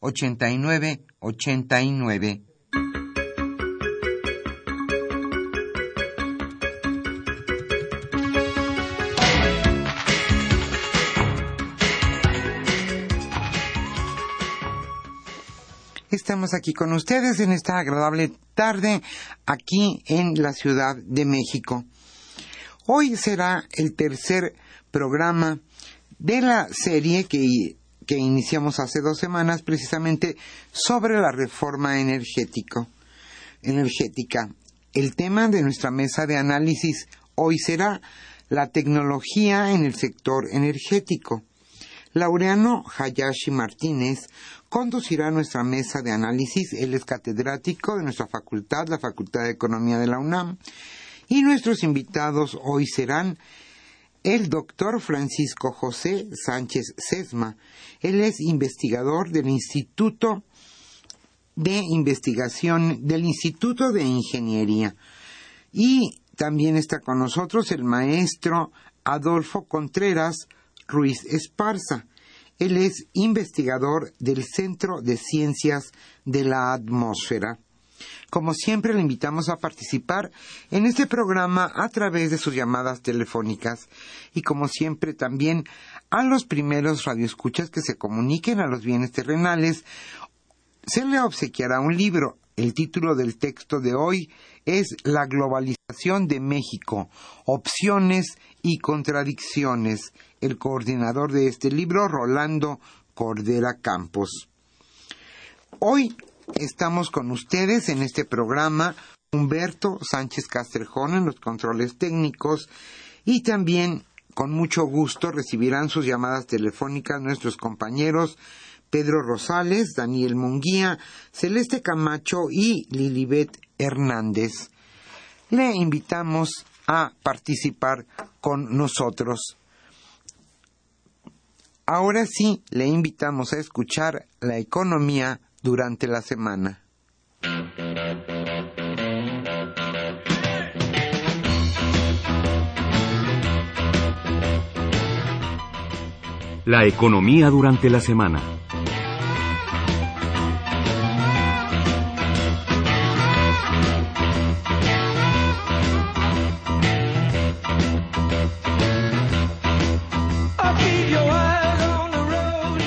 89 89. Estamos aquí con ustedes en esta agradable tarde aquí en la Ciudad de México. Hoy será el tercer programa de la serie que que iniciamos hace dos semanas precisamente sobre la reforma energética. El tema de nuestra mesa de análisis hoy será la tecnología en el sector energético. Laureano Hayashi Martínez conducirá nuestra mesa de análisis. Él es catedrático de nuestra facultad, la Facultad de Economía de la UNAM. Y nuestros invitados hoy serán el doctor Francisco José Sánchez Sesma. Él es investigador del Instituto de Investigación del Instituto de Ingeniería. Y también está con nosotros el maestro Adolfo Contreras Ruiz Esparza. Él es investigador del Centro de Ciencias de la Atmósfera. Como siempre, le invitamos a participar en este programa a través de sus llamadas telefónicas y como siempre también a los primeros radioescuchas que se comuniquen a los bienes terrenales. Se le obsequiará un libro. El título del texto de hoy es La globalización de México, opciones y contradicciones. El coordinador de este libro, Rolando Cordera Campos. Hoy Estamos con ustedes en este programa Humberto Sánchez Castrejón en los controles técnicos y también con mucho gusto recibirán sus llamadas telefónicas nuestros compañeros Pedro Rosales, Daniel Munguía, Celeste Camacho y Lilibet Hernández. Le invitamos a participar con nosotros. Ahora sí, le invitamos a escuchar la economía durante la semana. La economía durante la semana.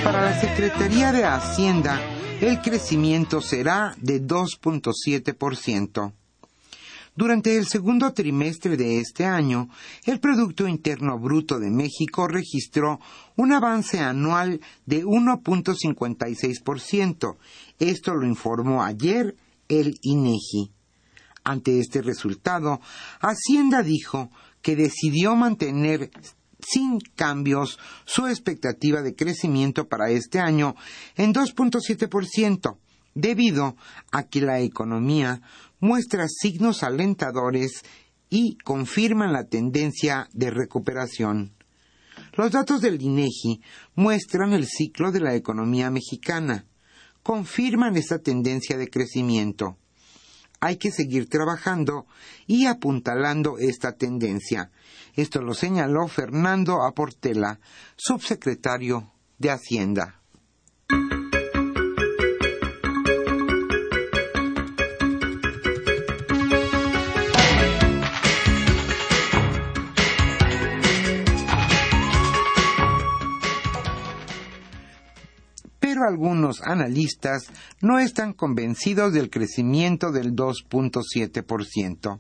Para la Secretaría de Hacienda, el crecimiento será de 2.7%. Durante el segundo trimestre de este año, el Producto Interno Bruto de México registró un avance anual de 1.56%. Esto lo informó ayer el INEGI. Ante este resultado, Hacienda dijo que decidió mantener sin cambios su expectativa de crecimiento para este año en 2.7%, debido a que la economía muestra signos alentadores y confirman la tendencia de recuperación. Los datos del INEGI muestran el ciclo de la economía mexicana, confirman esta tendencia de crecimiento. hay que seguir trabajando y apuntalando esta tendencia. Esto lo señaló Fernando Aportela, subsecretario de Hacienda. pero algunos analistas no están convencidos del crecimiento del 2.7%.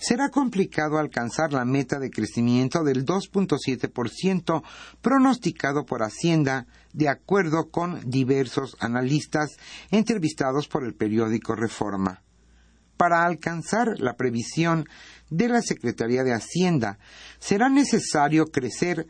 Será complicado alcanzar la meta de crecimiento del 2.7% pronosticado por Hacienda, de acuerdo con diversos analistas entrevistados por el periódico Reforma. Para alcanzar la previsión de la Secretaría de Hacienda, será necesario crecer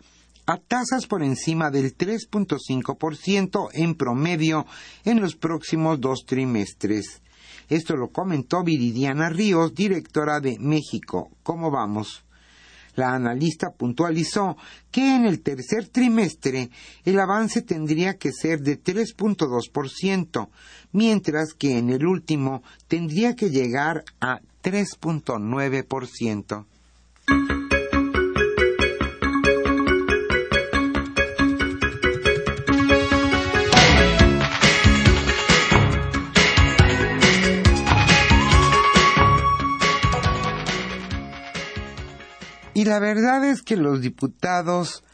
a tasas por encima del 3.5% en promedio en los próximos dos trimestres. Esto lo comentó Viridiana Ríos, directora de México. ¿Cómo vamos? La analista puntualizó que en el tercer trimestre el avance tendría que ser de 3.2%, mientras que en el último tendría que llegar a 3.9%. la verdad es que los diputados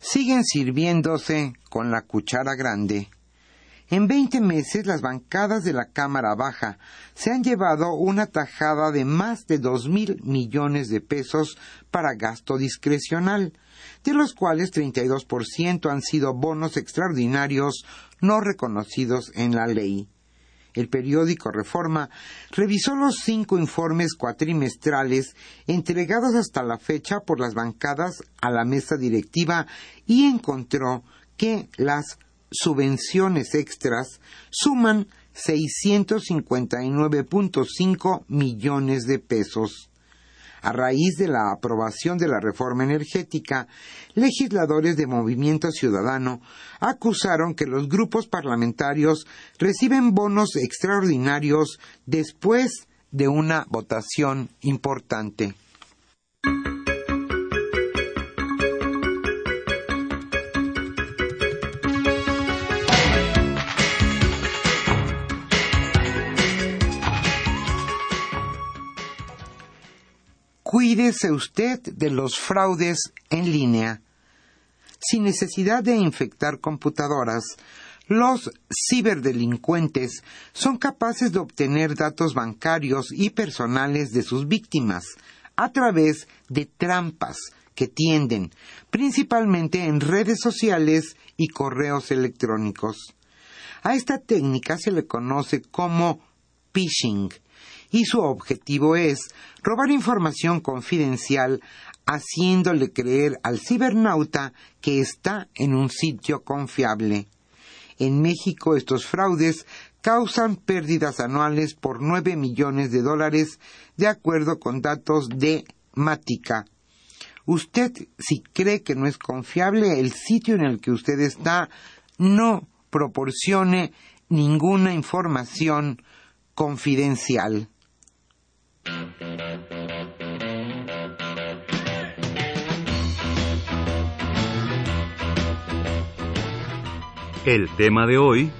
siguen sirviéndose con la cuchara grande. En veinte meses las bancadas de la Cámara Baja se han llevado una tajada de más de dos mil millones de pesos para gasto discrecional, de los cuales 32% han sido bonos extraordinarios no reconocidos en la ley el periódico Reforma revisó los cinco informes cuatrimestrales entregados hasta la fecha por las bancadas a la mesa directiva y encontró que las subvenciones extras suman 659.5 millones de pesos. A raíz de la aprobación de la reforma energética, legisladores de Movimiento Ciudadano acusaron que los grupos parlamentarios reciben bonos extraordinarios después de una votación importante. Cuídese usted de los fraudes en línea. Sin necesidad de infectar computadoras, los ciberdelincuentes son capaces de obtener datos bancarios y personales de sus víctimas a través de trampas que tienden principalmente en redes sociales y correos electrónicos. A esta técnica se le conoce como phishing y su objetivo es robar información confidencial haciéndole creer al cibernauta que está en un sitio confiable. En México estos fraudes causan pérdidas anuales por nueve millones de dólares de acuerdo con datos de Mática. Usted, si cree que no es confiable el sitio en el que usted está, no proporcione ninguna información confidencial. El tema de hoy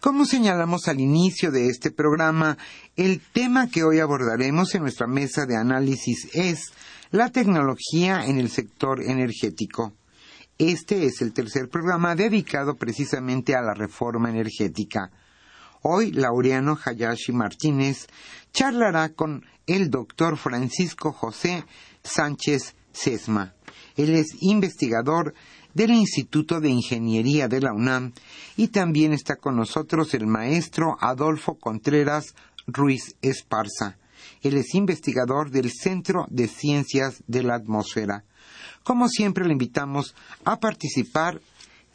Como señalamos al inicio de este programa, el tema que hoy abordaremos en nuestra mesa de análisis es la tecnología en el sector energético. Este es el tercer programa dedicado precisamente a la reforma energética. Hoy Laureano Hayashi Martínez charlará con el doctor Francisco José Sánchez Sesma. Él es investigador del Instituto de Ingeniería de la UNAM y también está con nosotros el maestro Adolfo Contreras Ruiz Esparza. Él es investigador del Centro de Ciencias de la Atmósfera. Como siempre, le invitamos a participar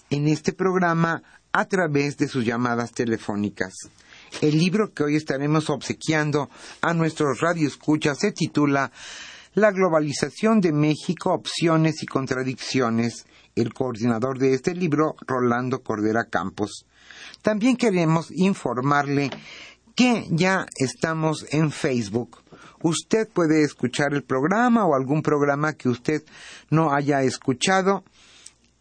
en este programa a través de sus llamadas telefónicas. El libro que hoy estaremos obsequiando a nuestros radioescuchas se titula La globalización de México, opciones y contradicciones. El coordinador de este libro, Rolando Cordera Campos. También queremos informarle que ya estamos en Facebook. Usted puede escuchar el programa o algún programa que usted no haya escuchado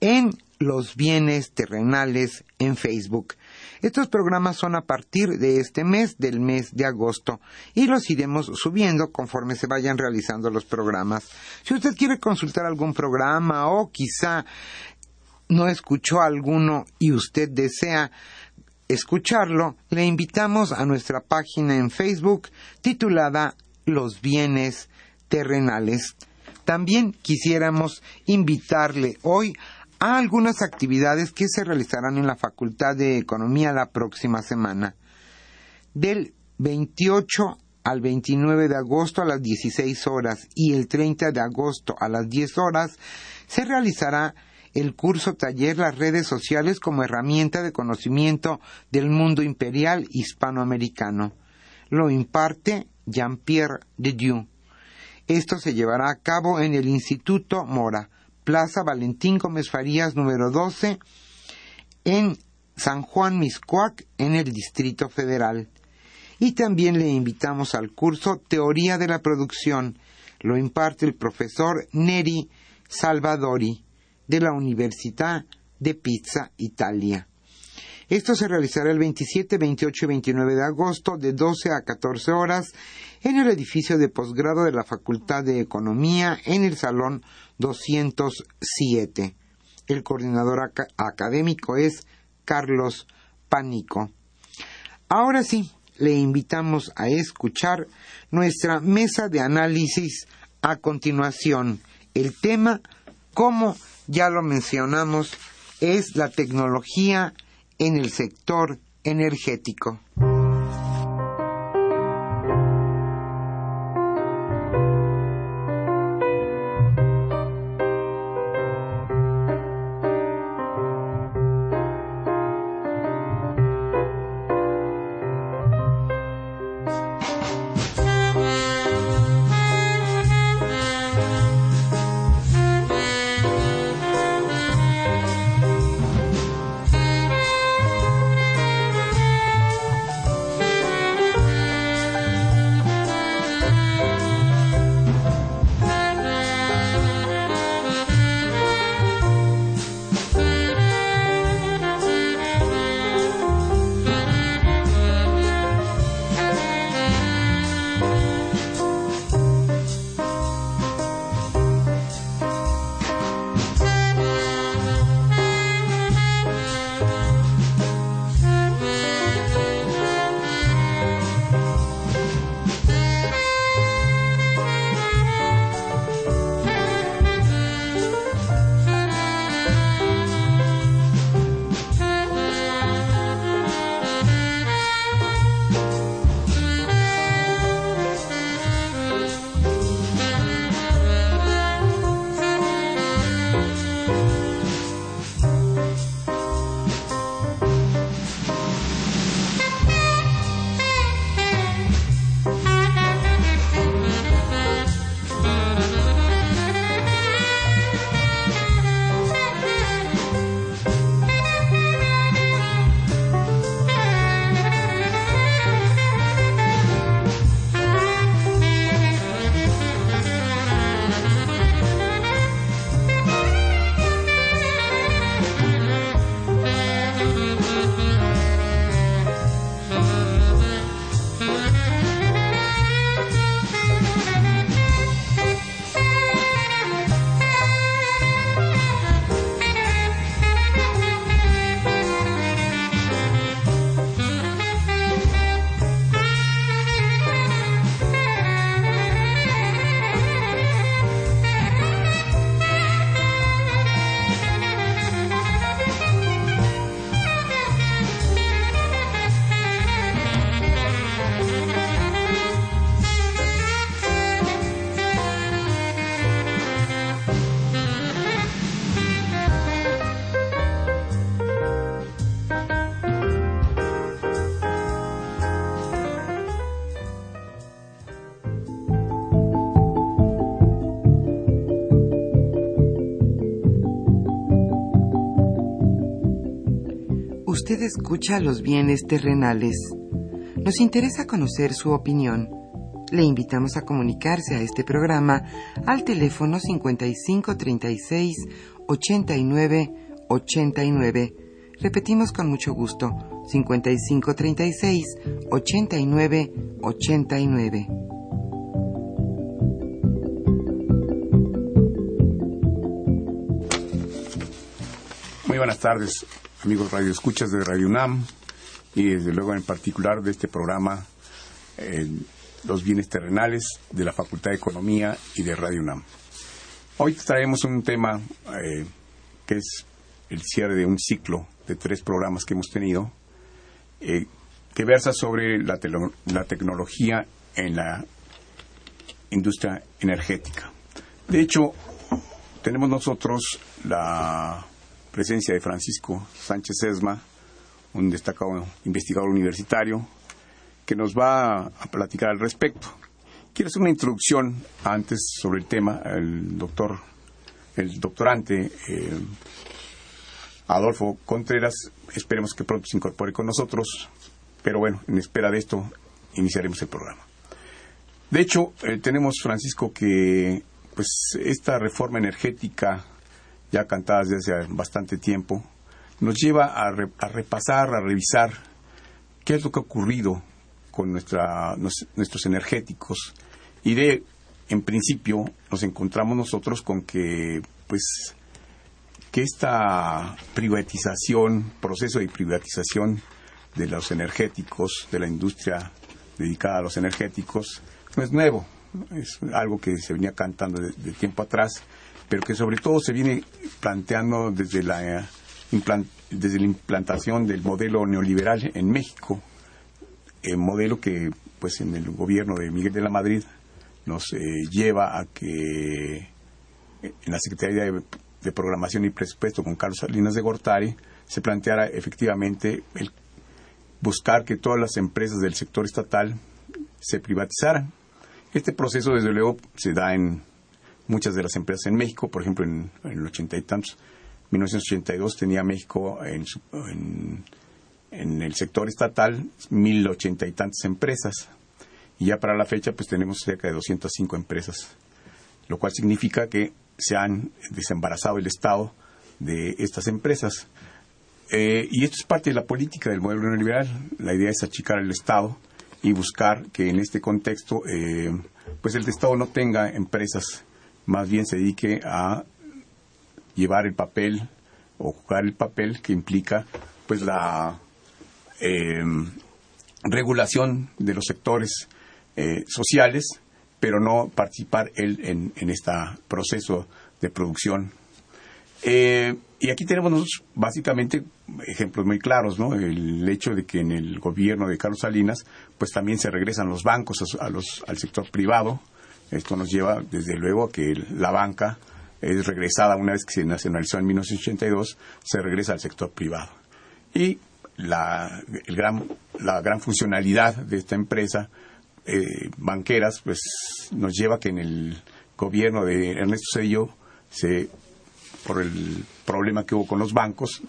en los bienes terrenales en Facebook. Estos programas son a partir de este mes, del mes de agosto, y los iremos subiendo conforme se vayan realizando los programas. Si usted quiere consultar algún programa o quizá no escuchó alguno y usted desea escucharlo, le invitamos a nuestra página en Facebook titulada Los bienes terrenales. También quisiéramos invitarle hoy a algunas actividades que se realizarán en la Facultad de Economía la próxima semana. Del 28 al 29 de agosto a las 16 horas y el 30 de agosto a las 10 horas se realizará el curso taller Las redes sociales como herramienta de conocimiento del mundo imperial hispanoamericano. Lo imparte Jean-Pierre de Dieu. Esto se llevará a cabo en el Instituto Mora, Plaza Valentín Gómez Farías número 12 en San Juan Miscuac en el Distrito Federal. Y también le invitamos al curso Teoría de la Producción. Lo imparte el profesor Neri Salvadori de la Universidad de Pizza, Italia. Esto se realizará el 27, 28 y 29 de agosto de 12 a 14 horas en el edificio de posgrado de la Facultad de Economía en el Salón 207. El coordinador académico es Carlos Pánico. Ahora sí, le invitamos a escuchar nuestra mesa de análisis a continuación. El tema, como ya lo mencionamos, es la tecnología en el sector energético. Escucha los bienes terrenales. Nos interesa conocer su opinión. Le invitamos a comunicarse a este programa al teléfono 5536 89 89. Repetimos con mucho gusto 5536 89 89. Muy buenas tardes, amigos Radio Escuchas de Radio UNAM y desde luego en particular de este programa eh, Los bienes terrenales de la Facultad de Economía y de Radio UNAM. Hoy traemos un tema eh, que es el cierre de un ciclo de tres programas que hemos tenido eh, que versa sobre la tecnología en la industria energética. De hecho, tenemos nosotros la presencia de Francisco Sánchez Esma, un destacado investigador universitario, que nos va a platicar al respecto. Quiero hacer una introducción antes sobre el tema. El doctor, el doctorante eh, Adolfo Contreras, esperemos que pronto se incorpore con nosotros, pero bueno, en espera de esto iniciaremos el programa. De hecho, eh, tenemos, Francisco, que pues esta reforma energética ya cantadas desde hace bastante tiempo, nos lleva a, repasar, a revisar qué es lo que ha ocurrido con nuestra, nuestros energéticos. Y de, en principio, nos encontramos nosotros con que, pues, que esta privatización, proceso de privatización de los energéticos, de la industria dedicada a los energéticos, no es nuevo, es algo que se venía cantando de tiempo atrás pero que sobre todo se viene planteando desde la, desde la implantación del modelo neoliberal en México, el modelo que pues en el gobierno de Miguel de la Madrid nos eh, lleva a que eh, en la Secretaría de, de, Programación y Presupuesto con Carlos Salinas de Gortari se planteara efectivamente el buscar que todas las empresas del sector estatal se privatizaran. Este proceso, desde luego, se da en muchas de las empresas en México, por ejemplo, en, el ochenta y tantos, 1982 tenía México en, en, el sector estatal mil ochenta y tantas empresas y ya para la fecha pues tenemos cerca de 205 empresas, lo cual significa que se han desembarazado el Estado de estas empresas. Eh, y esto es parte de la política del modelo neoliberal. La idea es achicar el Estado y buscar que en este contexto eh, pues el Estado no tenga empresas más bien se dedique a llevar el papel o jugar el papel que implica pues la em, regulación de los sectores eh, sociales, pero no participar él en, en este proceso de producción. Eh, y aquí tenemos básicamente ejemplos muy claros, ¿no? El hecho de que en el gobierno de Carlos Salinas, pues también se regresan los bancos a los, al sector privado, esto nos lleva, desde luego, a que la banca es regresada una vez que se nacionalizó en 1982, se regresa al sector privado. Y la, gran, funcionalidad de esta empresa eh, banqueras pues nos lleva a que en el gobierno de Ernesto Cedillo se por el problema que hubo con los bancos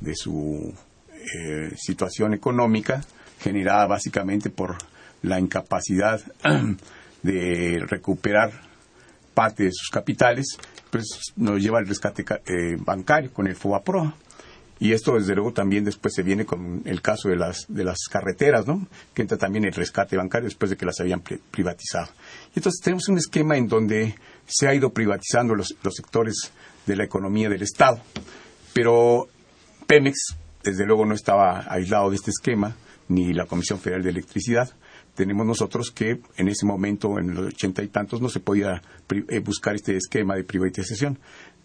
de su eh, situación económica generada básicamente por la incapacidad de recuperar parte de sus capitales, pues nos lleva al rescate eh, bancario con el FOBAPRO. Y esto, desde luego, también después se viene con el caso de las, de las carreteras, ¿no? Que entra también el rescate bancario después de que las habían privatizado. Y entonces tenemos un esquema en donde se ha ido privatizando los, los sectores de la economía del Estado. Pero Pemex, desde luego, no estaba aislado de este esquema, ni la Comisión Federal de Electricidad tenemos nosotros que en ese momento, en los ochenta y tantos, no se podía eh, buscar este esquema de privatización,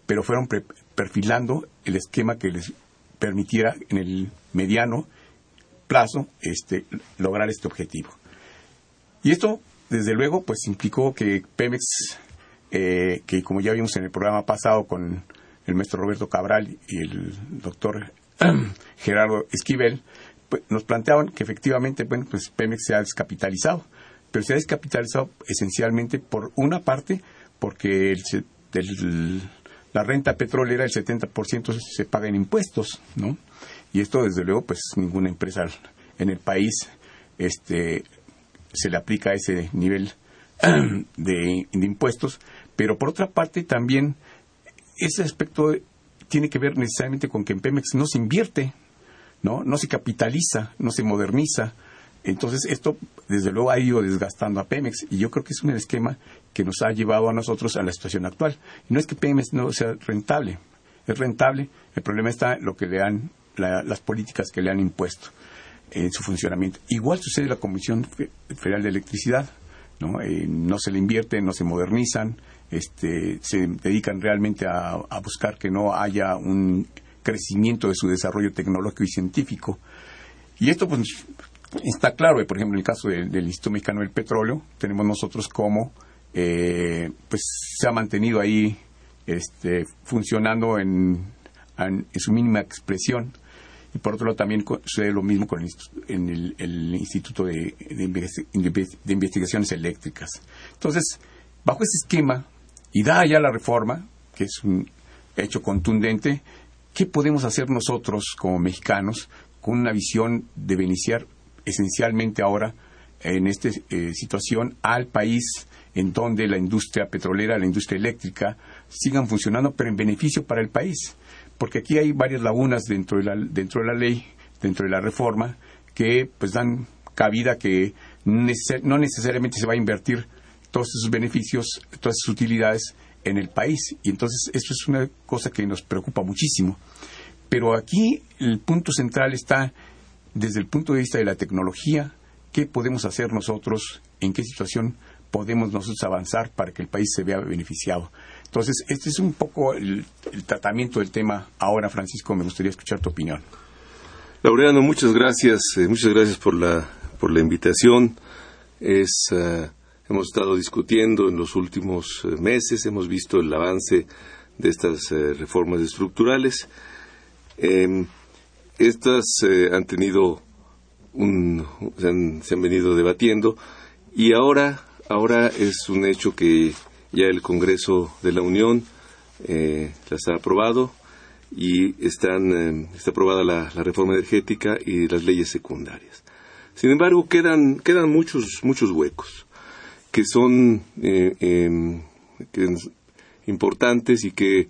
pero fueron perfilando el esquema que les permitiera en el mediano plazo este, lograr este objetivo. Y esto, desde luego, pues implicó que Pemex, eh, que como ya vimos en el programa pasado con el maestro Roberto Cabral y el doctor Gerardo Esquivel, nos planteaban que efectivamente, bueno, pues Pemex se ha descapitalizado, pero se ha descapitalizado esencialmente por una parte, porque la renta petrolera, el 70% se paga en impuestos, ¿no? Y esto, desde luego, pues ninguna empresa en el país este, se le aplica ese nivel de, impuestos, pero por otra parte también ese aspecto tiene que ver necesariamente con que en Pemex no se invierte, ¿no? No se capitaliza, no se moderniza. Entonces, esto, desde luego, ha ido desgastando a Pemex y yo creo que es un esquema que nos ha llevado a nosotros a la situación actual. Y no es que Pemex no sea rentable, es rentable, el problema está en lo que le han, las políticas que le han impuesto en su funcionamiento. Igual sucede la Comisión Federal de Electricidad. ¿no? Eh, no se le invierte, no se modernizan, este, se dedican realmente a, buscar que no haya un crecimiento de su desarrollo tecnológico y científico. Y esto pues está claro, por ejemplo, en el caso del, Instituto Mexicano del Petróleo, tenemos nosotros como eh, pues se ha mantenido ahí este, funcionando en, en, su mínima expresión. Y por otro lado también sucede lo mismo con el, el, Instituto de, de, Investigaciones Eléctricas. Entonces, bajo ese esquema, y da ya la reforma, que es un hecho contundente, ¿qué podemos hacer nosotros como mexicanos con una visión de beneficiar esencialmente ahora en esta eh, situación al país en donde la industria petrolera, la industria eléctrica sigan funcionando, pero en beneficio para el país. Porque aquí hay varias lagunas dentro de la, dentro de la ley, dentro de la reforma, que pues dan cabida que no necesariamente se va a invertir todos esos beneficios, todas esas utilidades en el país. Y entonces esto es una cosa que nos preocupa muchísimo. Pero aquí el punto central está desde el punto de vista de la tecnología, qué podemos hacer nosotros, en qué situación podemos nosotros avanzar para que el país se vea beneficiado. Entonces, este es un poco el, tratamiento del tema. Ahora, Francisco, me gustaría escuchar tu opinión. Laureano, muchas gracias, eh, muchas gracias por la, por la invitación. Es, eh, hemos estado discutiendo en los últimos eh, meses, hemos visto el avance de estas reformas estructurales. Em, estas han tenido un, se han, venido debatiendo y ahora Ahora es un hecho que ya el Congreso de la Unión eh, las ha aprobado y están, eh, está aprobada la, reforma energética y las leyes secundarias. Sin embargo, quedan, quedan muchos, muchos huecos que son eh, em, importantes y que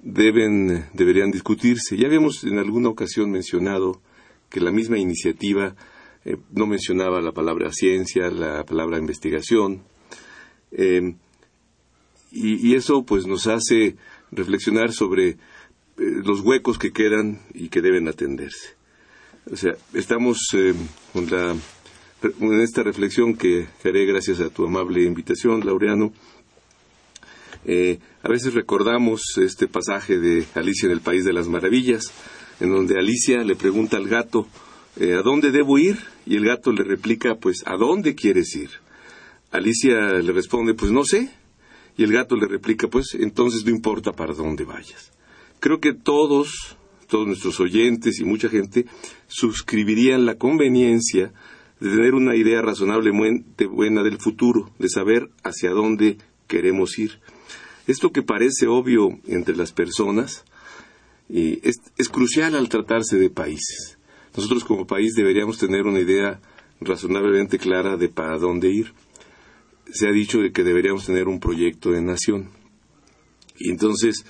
deben, deberían discutirse. Ya habíamos en alguna ocasión mencionado que la misma iniciativa eh, no mencionaba la palabra ciencia, la palabra investigación, eh, y, eso pues nos hace reflexionar sobre eh, los huecos que quedan y que deben atenderse. O sea, estamos con la, en esta reflexión que haré gracias a tu amable invitación, Laureano. a veces recordamos este pasaje de Alicia en el País de las Maravillas, en donde Alicia le pregunta al gato, ¿a dónde debo ir? Y el gato le replica, pues, ¿a dónde quieres ir? Alicia le responde, pues no sé. Y el gato le replica, pues entonces no importa para dónde vayas. Creo que todos, todos nuestros oyentes y mucha gente suscribirían la conveniencia de tener una idea razonablemente buena del futuro, de saber hacia dónde queremos ir. Esto que parece obvio entre las personas es, es crucial al tratarse de países. Nosotros como país deberíamos tener una idea razonablemente clara de para dónde ir. Se ha dicho de que deberíamos tener un proyecto de nación. Y entonces,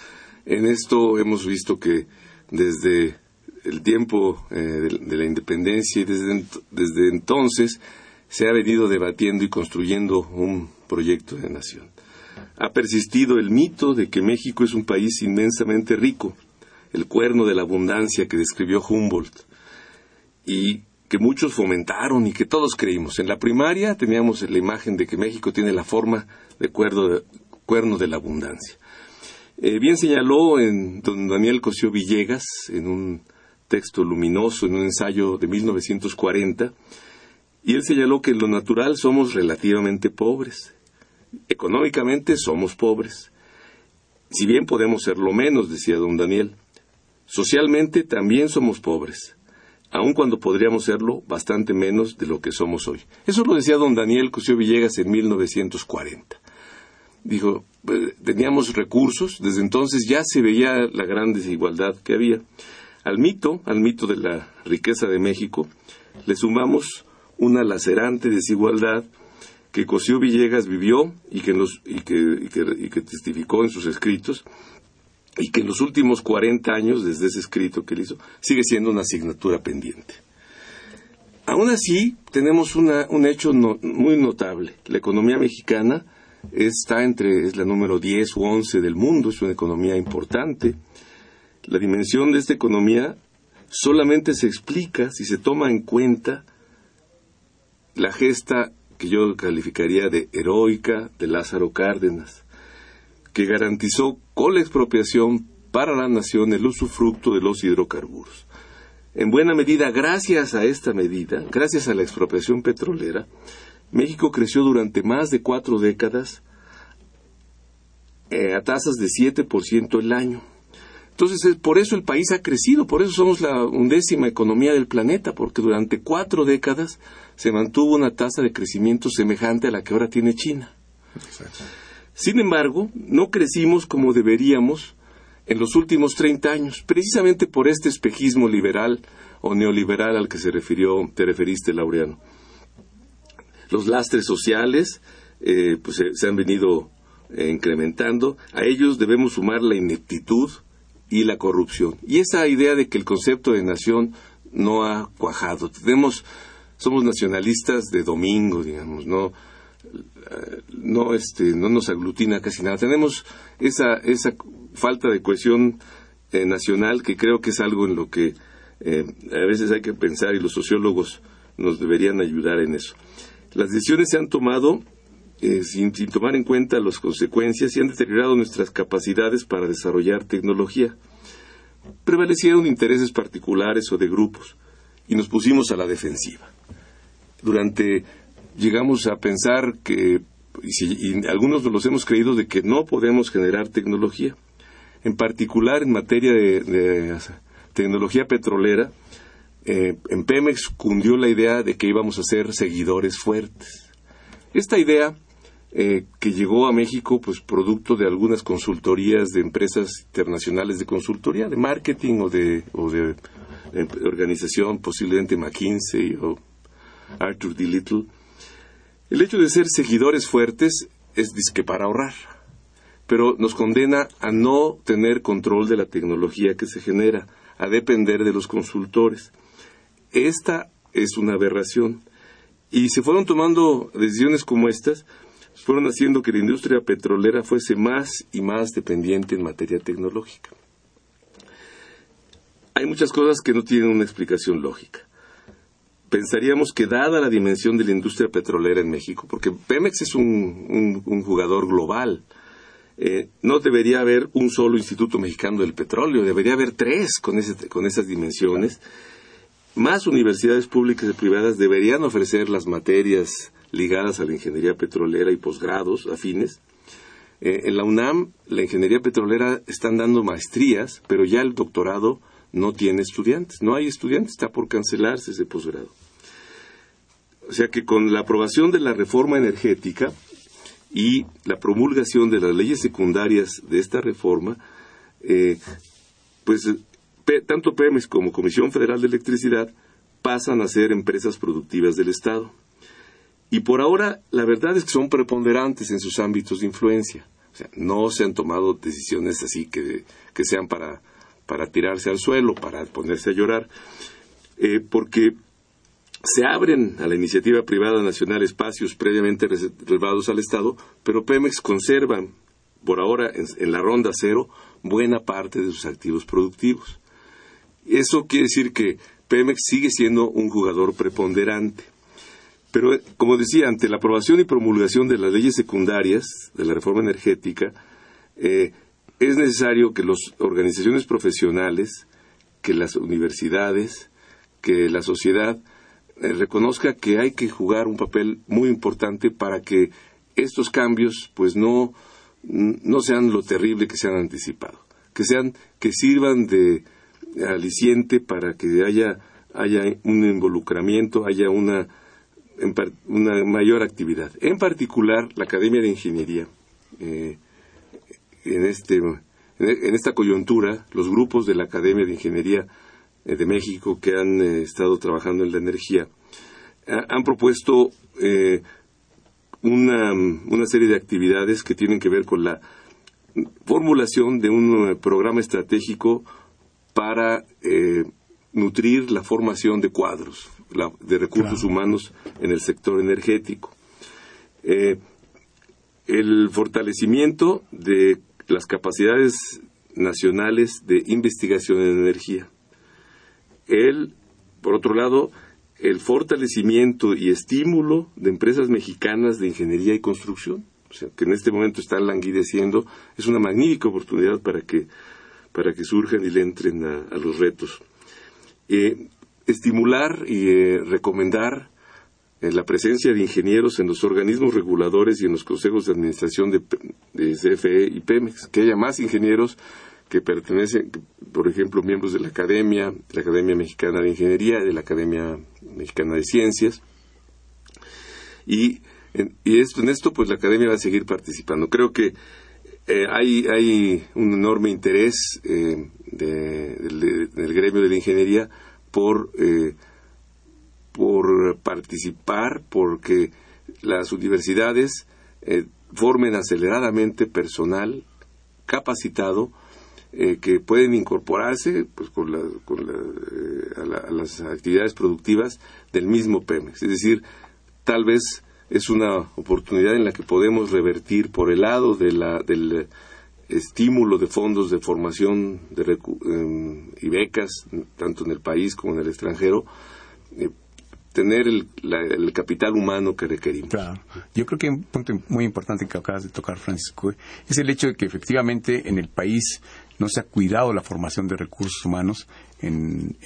en esto hemos visto que desde el tiempo eh, de, la independencia y desde, entonces se ha venido debatiendo y construyendo un proyecto de nación. Ha persistido el mito de que México es un país inmensamente rico, el cuerno de la abundancia que describió Humboldt y que muchos fomentaron y que todos creímos. En la primaria teníamos la imagen de que México tiene la forma de, cuerno de la abundancia. Eh, bien señaló en don Daniel Cosío Villegas, en un texto luminoso, en un ensayo de 1940, y él señaló que en lo natural somos relativamente pobres. Económicamente somos pobres. Si bien podemos ser lo menos, decía don Daniel, socialmente también somos pobres aun cuando podríamos serlo bastante menos de lo que somos hoy. Eso lo decía don Daniel Cusio Villegas en 1940. Dijo, eh, teníamos recursos, desde entonces ya se veía la gran desigualdad que había. Al mito, al mito de la riqueza de México, le sumamos una lacerante desigualdad que Cosío Villegas vivió y que, y que, testificó en sus escritos y que en los últimos 40 años, desde ese escrito que él hizo, sigue siendo una asignatura pendiente. Aún así, tenemos un hecho muy notable. La economía mexicana está entre, es la número 10 u 11 del mundo, es una economía importante. La dimensión de esta economía solamente se explica si se toma en cuenta la gesta que yo calificaría de heroica de Lázaro Cárdenas, que garantizó con la expropiación para la nación el usufructo de los hidrocarburos. En buena medida, gracias a esta medida, gracias a la expropiación petrolera, México creció durante más de cuatro décadas eh, a tasas de 7% el año. Entonces, por eso el país ha crecido, por eso somos la undécima economía del planeta, porque durante cuatro décadas se mantuvo una tasa de crecimiento semejante a la que ahora tiene China. Sin embargo, no crecimos como deberíamos en los últimos 30 años, precisamente por este espejismo liberal o neoliberal al que se refirió, te referiste, Laureano. Los lastres sociales eh, pues, se han venido eh, incrementando, a ellos debemos sumar la ineptitud, y la corrupción. Y esa idea de que el concepto de nación no ha cuajado. Tenemos, somos nacionalistas de domingo, digamos, no, no, este, no nos aglutina casi nada. Tenemos esa, esa falta de cohesión eh, nacional que creo que es algo en lo que eh, a veces hay que pensar y los sociólogos nos deberían ayudar en eso. Las decisiones se han tomado eh, sin, tomar en cuenta las consecuencias y han deteriorado nuestras capacidades para desarrollar tecnología. Prevalecieron intereses particulares o de grupos y nos pusimos a la defensiva. Durante llegamos a pensar que, y, algunos nos los hemos creído, de que no podemos generar tecnología. En particular en materia de, tecnología petrolera, eh, en Pemex cundió la idea de que íbamos a ser seguidores fuertes. Esta idea eh, que llegó a México pues producto de algunas consultorías de empresas internacionales de consultoría, de marketing o de, de, organización, posiblemente McKinsey o Arthur D. Little. El hecho de ser seguidores fuertes es disque para ahorrar, pero nos condena a no tener control de la tecnología que se genera, a depender de los consultores. Esta es una aberración. Y se fueron tomando decisiones como estas fueron haciendo que la industria petrolera fuese más y más dependiente en materia tecnológica. Hay muchas cosas que no tienen una explicación lógica. Pensaríamos que dada la dimensión de la industria petrolera en México, porque Pemex es un, jugador global, eh, no debería haber un solo Instituto Mexicano del Petróleo, debería haber tres con, con esas dimensiones. Más universidades públicas y privadas deberían ofrecer las materias ligadas a la ingeniería petrolera y posgrados afines. Eh, en la UNAM, la ingeniería petrolera están dando maestrías, pero ya el doctorado no tiene estudiantes. No hay estudiantes, está por cancelarse ese posgrado. O sea que con la aprobación de la reforma energética y la promulgación de las leyes secundarias de esta reforma, eh, pues tanto Pemex como Comisión Federal de Electricidad pasan a ser empresas productivas del Estado. Y por ahora, la verdad es que son preponderantes en sus ámbitos de influencia. O sea, no se han tomado decisiones así que, sean para, para tirarse al suelo, para ponerse a llorar, eh, porque se abren a la iniciativa privada nacional espacios previamente reservados al Estado, pero Pemex conserva, por ahora, en, la ronda cero, buena parte de sus activos productivos. Eso quiere decir que Pemex sigue siendo un jugador preponderante. Pero, como decía, ante la aprobación y promulgación de las leyes secundarias de la reforma energética, eh, es necesario que las organizaciones profesionales, que las universidades, que la sociedad eh, reconozca que hay que jugar un papel muy importante para que estos cambios pues no, no sean lo terrible que se han anticipado, que sean que sirvan de aliciente para que haya haya un involucramiento, haya una una mayor actividad. En particular, la Academia de Ingeniería, eh, en, este, en esta coyuntura, los grupos de la Academia de Ingeniería eh, de México que han eh, estado trabajando en la energía han propuesto una, una, serie de actividades que tienen que ver con la formulación de un programa estratégico para nutrir la formación de cuadros de recursos humanos en el sector energético. el fortalecimiento de las capacidades nacionales de investigación en energía. El, por otro lado, el fortalecimiento y estímulo de empresas mexicanas de ingeniería y construcción, o sea, que en este momento están languideciendo, es una magnífica oportunidad para que, para que surjan y le entren a, los retos. Eh, estimular y eh, recomendar la presencia de ingenieros en los organismos reguladores y en los consejos de administración de, CFE y Pemex, que haya más ingenieros que pertenecen, por ejemplo, miembros de la Academia, de la Academia Mexicana de Ingeniería, de la Academia Mexicana de Ciencias. Y, en, esto, pues la Academia va a seguir participando. Creo que eh, hay, un enorme interés eh, del gremio de la ingeniería por eh, por participar, porque las universidades eh, formen aceleradamente personal capacitado eh, que pueden incorporarse pues, con con eh, a, las actividades productivas del mismo Pemex. Es decir, tal vez es una oportunidad en la que podemos revertir por el lado de la, del estímulo de fondos de formación de em, y becas, tanto en el país como en el extranjero, tener el, capital humano que requerimos. Claro. Yo creo que un punto muy importante que acabas de tocar, Francisco, es el hecho de que efectivamente en el país no se ha cuidado la formación de recursos humanos en,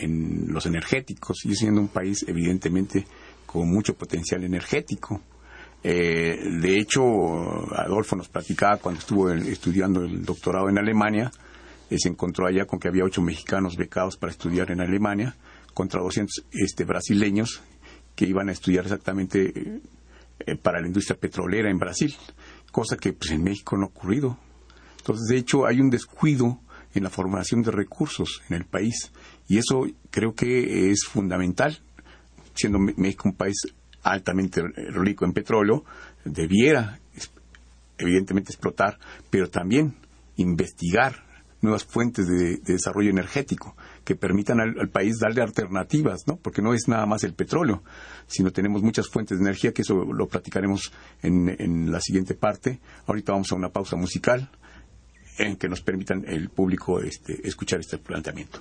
los energéticos, y siendo un país evidentemente con mucho potencial energético. Eh, de hecho, Adolfo nos platicaba cuando estuvo estudiando el doctorado en Alemania, eh, se encontró allá con que había ocho mexicanos becados para estudiar en Alemania contra 200 este, brasileños que iban a estudiar exactamente eh, para la industria petrolera en Brasil, cosa que pues, en México no ha ocurrido. Entonces, de hecho, hay un descuido en la formación de recursos en el país y eso creo que es fundamental. Siendo México un país altamente rico en petróleo, debiera evidentemente explotar, pero también investigar nuevas fuentes de desarrollo energético que permitan al, país darle alternativas, ¿no? Porque no es nada más el petróleo, sino tenemos muchas fuentes de energía, que eso lo platicaremos en, en la siguiente parte. Ahorita vamos a una pausa musical en que nos permitan el público este, escuchar este planteamiento.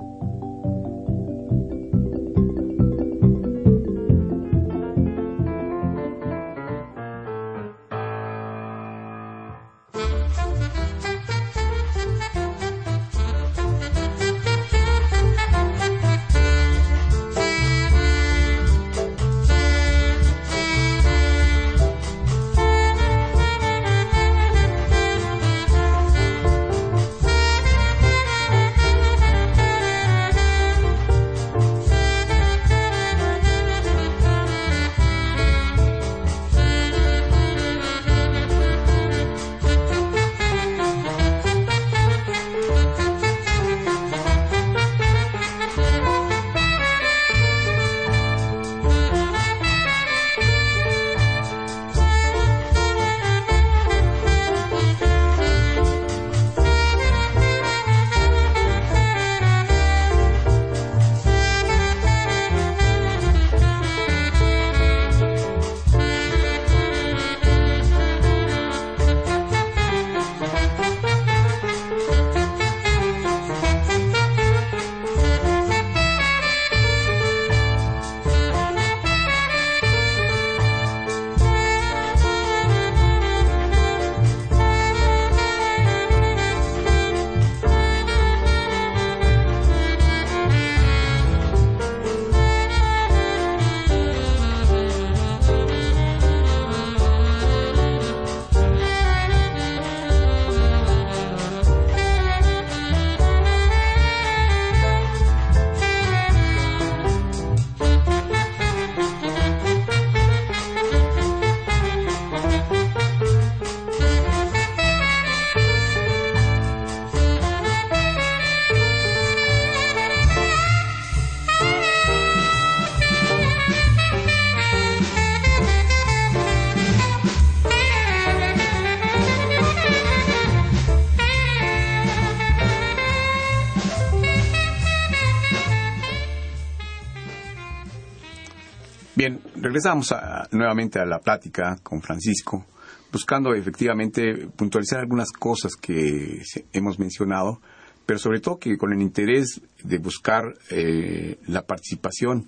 Regresamos nuevamente a la plática con Francisco, buscando efectivamente puntualizar algunas cosas que hemos mencionado, pero sobre todo que con el interés de buscar eh, la participación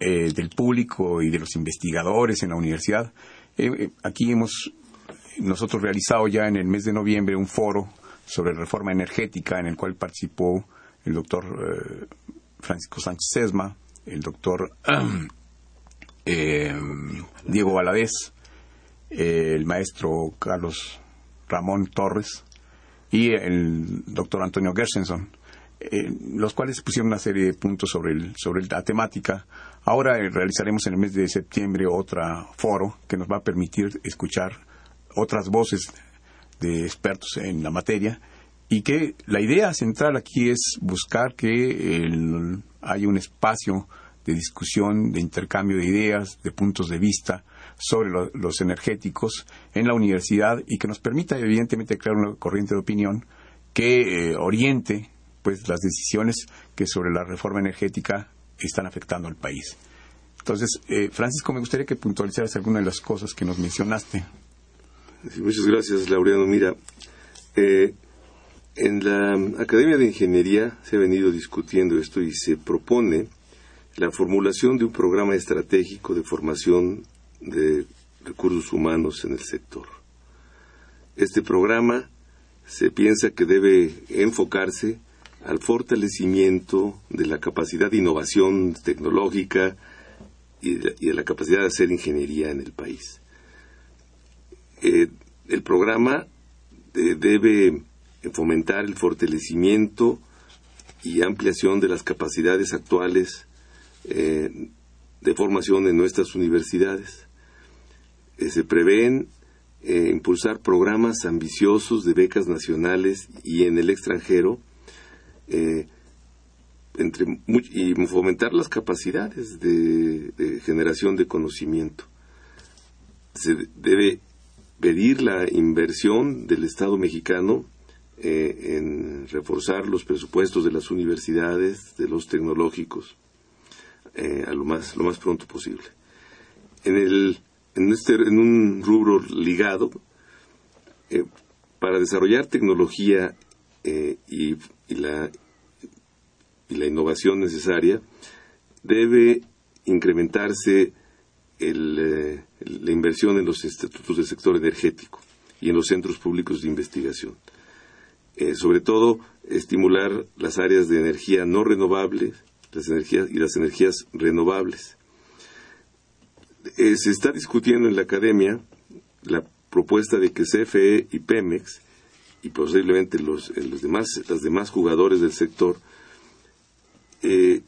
eh, del público y de los investigadores en la universidad. Eh, aquí hemos nosotros realizado ya en el mes de noviembre un foro sobre reforma energética en el cual participó el doctor Francisco Sánchez Sesma, el doctor eh, Diego Valadez, el maestro Carlos Ramón Torres y el doctor Antonio Gershenson, eh, los cuales pusieron una serie de puntos sobre, sobre la temática. Ahora eh, realizaremos en el mes de septiembre otro foro que nos va a permitir escuchar otras voces de expertos en la materia y que la idea central aquí es buscar que haya un espacio de discusión, de intercambio de ideas, de puntos de vista sobre los energéticos en la universidad y que nos permita evidentemente crear una corriente de opinión que eh, oriente pues las decisiones que sobre la reforma energética están afectando al país. Entonces, eh, Francisco, me gustaría que puntualizaras algunas de las cosas que nos mencionaste. muchas gracias, Laureano. Mira, eh, en la Academia de Ingeniería se ha venido discutiendo esto y se propone la formulación de un programa estratégico de formación de recursos humanos en el sector. Este programa se piensa que debe enfocarse al fortalecimiento de la capacidad de innovación tecnológica y de, la capacidad de hacer ingeniería en el país. Eh, el programa eh, debe fomentar el fortalecimiento y ampliación de las capacidades actuales eh, de formación en nuestras universidades. Eh, se prevén eh, impulsar programas ambiciosos de becas nacionales y en el extranjero entre, y fomentar las capacidades de, de generación de conocimiento. Se debe pedir la inversión del Estado mexicano en reforzar los presupuestos de las universidades, de los tecnológicos, eh, a lo más, lo más pronto posible. En, el, en, este, en un rubro ligado, eh, para desarrollar tecnología eh, y, la, y la innovación necesaria, debe incrementarse el, la inversión en los institutos del sector energético y en los centros públicos de investigación. sobre todo, estimular las áreas de energía no renovables las energías y las energías renovables. Eh, se está discutiendo en la academia la propuesta de que CFE y Pemex y posiblemente los, eh, los demás, las demás jugadores del sector eh,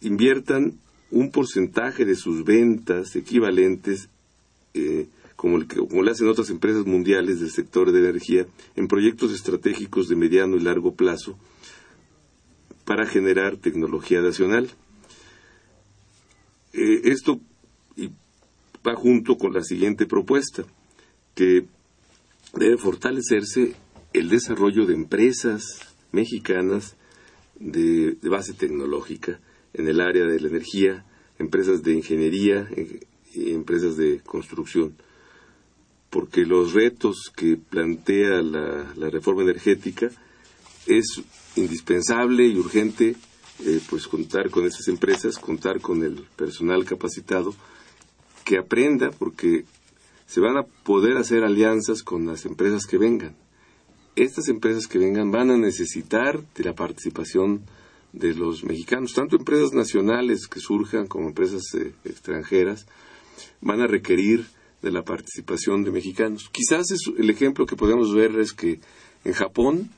inviertan un porcentaje de sus ventas equivalentes, como, el como le hacen otras empresas mundiales del sector de energía, en proyectos estratégicos de mediano y largo plazo, para generar tecnología nacional. Eh, esto va junto con la siguiente propuesta, que debe fortalecerse el desarrollo de empresas mexicanas de, base tecnológica en el área de la energía, empresas de ingeniería eh, y empresas de construcción, porque los retos que plantea la reforma energética es indispensable y urgente eh, pues contar con esas empresas, contar con el personal capacitado que aprenda porque se van a poder hacer alianzas con las empresas que vengan. Estas empresas que vengan van a necesitar de la participación de los mexicanos, tanto empresas nacionales que surjan como empresas eh, extranjeras, van a requerir de la participación de mexicanos. Quizás es el ejemplo que podemos ver es que en Japón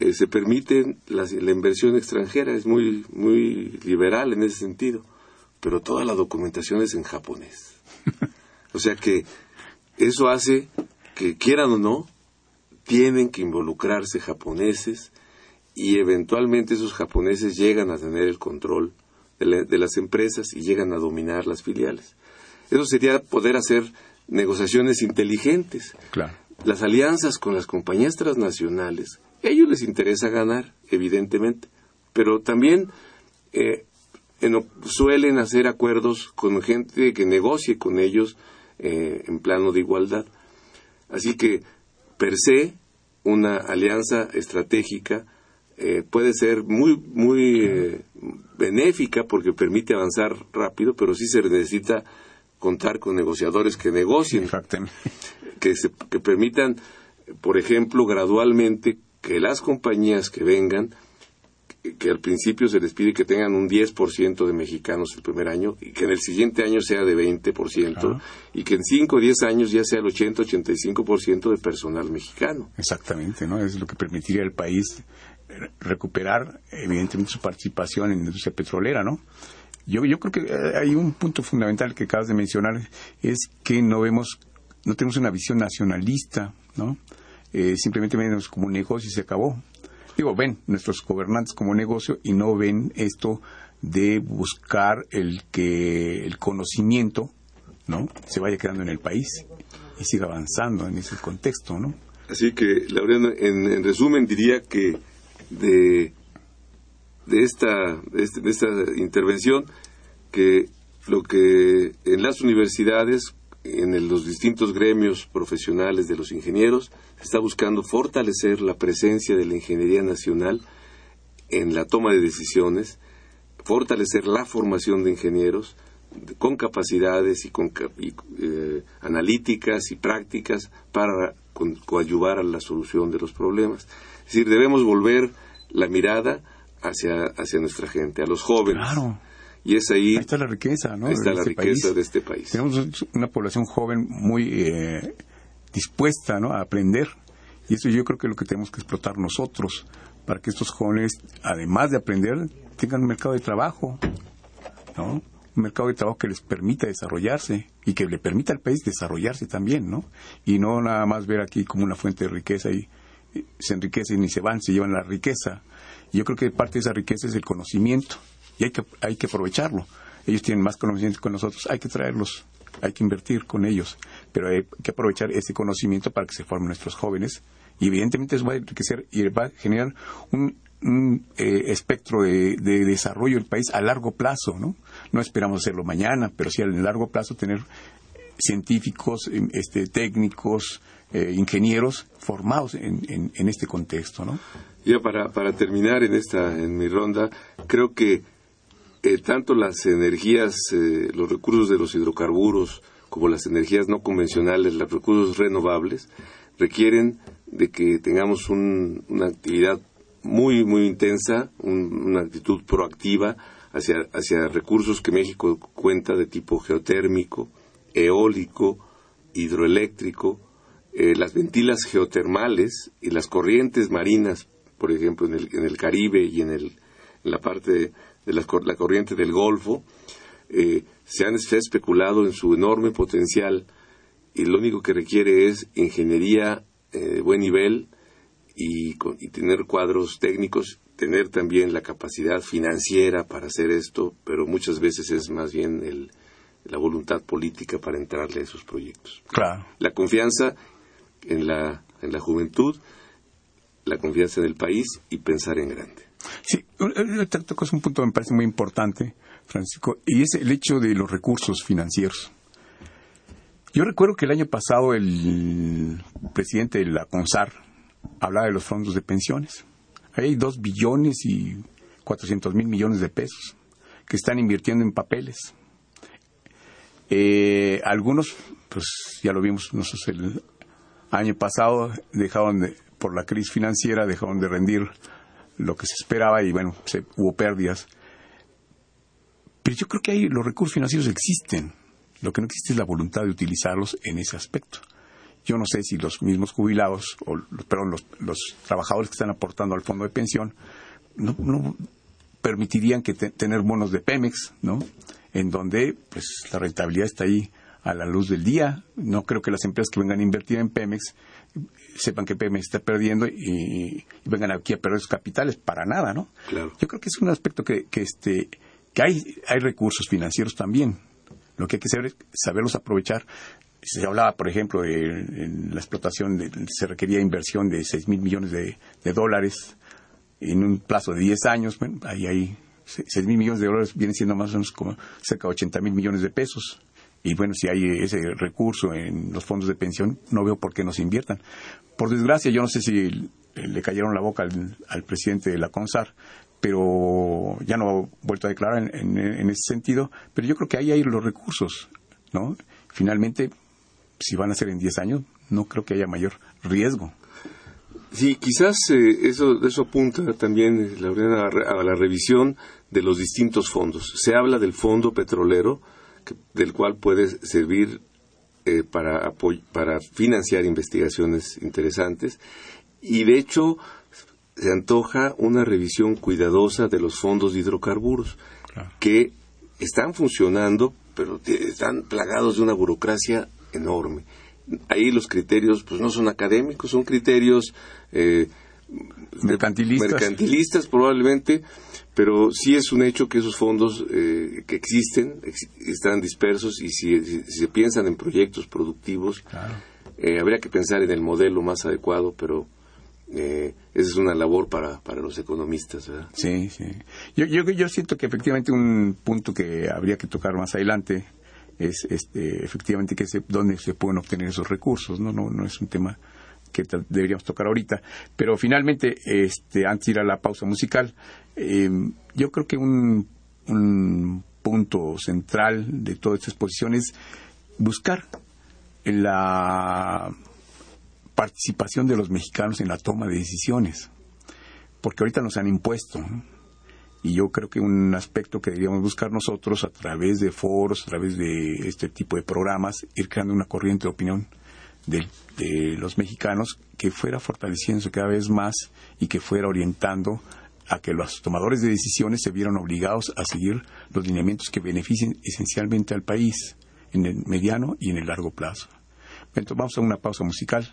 eh, se permite la, inversión extranjera, es muy, muy liberal en ese sentido, pero toda la documentación es en japonés. O sea que eso hace que quieran o no, tienen que involucrarse japoneses y eventualmente esos japoneses llegan a tener el control de, de las empresas y llegan a dominar las filiales. Eso sería poder hacer negociaciones inteligentes. Claro. Las alianzas con las compañías transnacionales a ellos les interesa ganar, evidentemente, pero también eh, suelen hacer acuerdos con gente que negocie con ellos eh, en plano de igualdad. Así que, per se, una alianza estratégica eh, puede ser muy, muy eh, benéfica porque permite avanzar rápido, pero sí se necesita contar con negociadores que negocien, que, se, que permitan, por ejemplo, gradualmente que las compañías que vengan que al principio se les pide que tengan un 10% de mexicanos el primer año y que en el siguiente año sea de 20% y que en 5 o 10 años ya sea el 80-85% de personal mexicano. Exactamente, ¿no? Es lo que permitiría al país recuperar evidentemente su participación en la industria petrolera, ¿no? Yo, yo creo que eh, hay un punto fundamental que acabas de mencionar, es que no vemos, no tenemos una visión nacionalista, ¿no? Eh, simplemente vemos como un negocio y se acabó digo, ven nuestros gobernantes como negocio y no ven esto de buscar el que el conocimiento, ¿no? Se vaya quedando en el país y siga avanzando en ese contexto, ¿no? Así que, Laureano, en, resumen diría que de, de, esta, este, de esta intervención, que lo que en las universidades en los distintos gremios profesionales de los ingenieros, se está buscando fortalecer la presencia de la ingeniería nacional en la toma de decisiones, fortalecer la formación de ingenieros con capacidades y con eh, analíticas y prácticas para coadyuvar a la solución de los problemas. Es decir, debemos volver la mirada hacia, hacia nuestra gente, a los jóvenes. Y es ahí. Ahí está la riqueza, ¿no? está la este riqueza de este país. Tenemos una población joven muy eh, dispuesta, ¿no? A aprender. Y eso yo creo que es lo que tenemos que explotar nosotros, para que estos jóvenes, además de aprender, tengan un mercado de trabajo, ¿no? Un mercado de trabajo que les permita desarrollarse y que le permita al país desarrollarse también, ¿no? Y no nada más ver aquí como una fuente de riqueza y, se enriquecen y se van, se llevan la riqueza. Yo creo que parte de esa riqueza es el conocimiento y hay que, hay que aprovecharlo. Ellos tienen más conocimiento que nosotros, hay que traerlos, hay que invertir con ellos, pero hay que aprovechar ese conocimiento para que se formen nuestros jóvenes y evidentemente eso va a enriquecer y va a generar un, eh, espectro de, desarrollo del país a largo plazo, ¿no? No esperamos hacerlo mañana, pero sí a largo plazo tener científicos, em, este, técnicos, eh, ingenieros formados en, en, este contexto, ¿no? Ya para, para terminar en esta en mi ronda, creo que eh, tanto las energías, eh, los recursos de los hidrocarburos, como las energías no convencionales, los recursos renovables, requieren de que tengamos una actividad muy, muy intensa, una actitud proactiva hacia, hacia recursos que México cuenta de tipo geotérmico, eólico, hidroeléctrico, eh, las ventilas geotermales y las corrientes marinas, por ejemplo, en el, en el Caribe y en, el, en la parte de la, corriente del Golfo, eh, se han especulado en su enorme potencial y lo único que requiere es ingeniería eh, de buen nivel y, tener cuadros técnicos, tener también la capacidad financiera para hacer esto, pero muchas veces es más bien el, la voluntad política para entrarle a esos proyectos. Claro. La confianza en la, en la juventud, la confianza en el país y pensar en grande. Sí, tocas un punto que me parece muy importante, Francisco, y es el hecho de los recursos financieros. Yo recuerdo que el año pasado el presidente de la CONSAR hablaba de los fondos de pensiones. Hay dos billones y cuatrocientos mil millones de pesos que están invirtiendo en papeles. Eh, algunos, pues ya lo vimos nosotros el año pasado, dejaron de, por la crisis financiera, dejaron de rendir lo que se esperaba y bueno, se, hubo pérdidas. Pero yo creo que ahí los recursos financieros existen. Lo que no existe es la voluntad de utilizarlos en ese aspecto. Yo no sé si los mismos jubilados, o perdón, los, los trabajadores que están aportando al fondo de pensión, no, no permitirían que tener bonos de Pemex, ¿no? En donde pues la rentabilidad está ahí a la luz del día. No creo que las empresas que vengan a invertir en Pemex sepan que Pemex está perdiendo y, vengan aquí a perder sus capitales para nada, ¿no? Yo creo que es un aspecto que, que este que hay hay recursos financieros también. Lo que hay que hacer es saberlos aprovechar. Se hablaba, por ejemplo, de en la explotación, de, se requería inversión de 6 mil millones de, dólares en un plazo de 10 años. Bueno, ahí hay 6 mil millones de dólares vienen siendo más o menos como cerca de 80 mil millones de pesos. Y bueno, si hay ese recurso en los fondos de pensión, no veo por qué no se inviertan. Por desgracia, yo no sé si le cayeron la boca al, presidente de la CONSAR, pero ya no ha vuelto a declarar en, en, ese sentido. Pero yo creo que ahí hay los recursos, ¿no? Finalmente, si van a ser en 10 años, no creo que haya mayor riesgo. Sí, quizás eh, eso, eso apunta también eh, a, la revisión de los distintos fondos. Se habla del fondo petrolero, del cual puede servir eh, para, para financiar investigaciones interesantes, y de hecho se antoja una revisión cuidadosa de los fondos de hidrocarburos, que están funcionando, pero están plagados de una burocracia enorme. Ahí los criterios pues no son académicos, son criterios eh, mercantilistas. probablemente, pero sí es un hecho que esos fondos eh, que existen están dispersos y si, se piensan en proyectos productivos, eh, habría que pensar en el modelo más adecuado, pero eh, esa es una labor para, para los economistas. Sí, sí. Yo, yo, yo siento que efectivamente un punto que habría que tocar más adelante es este, efectivamente que se, dónde se pueden obtener esos recursos, ¿no? No, no es un tema que deberíamos tocar ahorita. Pero finalmente, este, antes de ir a la pausa musical, eh, yo creo que un, un punto central de toda esta exposición es buscar la participación de los mexicanos en la toma de decisiones, porque ahorita nos han impuesto. Y yo creo que un aspecto que deberíamos buscar nosotros a través de foros, a través de este tipo de programas, ir creando una corriente de opinión de, los mexicanos que fuera fortaleciéndose cada vez más y que fuera orientando a que los tomadores de decisiones se vieran obligados a seguir los lineamientos que beneficien esencialmente al país en el mediano y en el largo plazo. Entonces vamos a una pausa musical.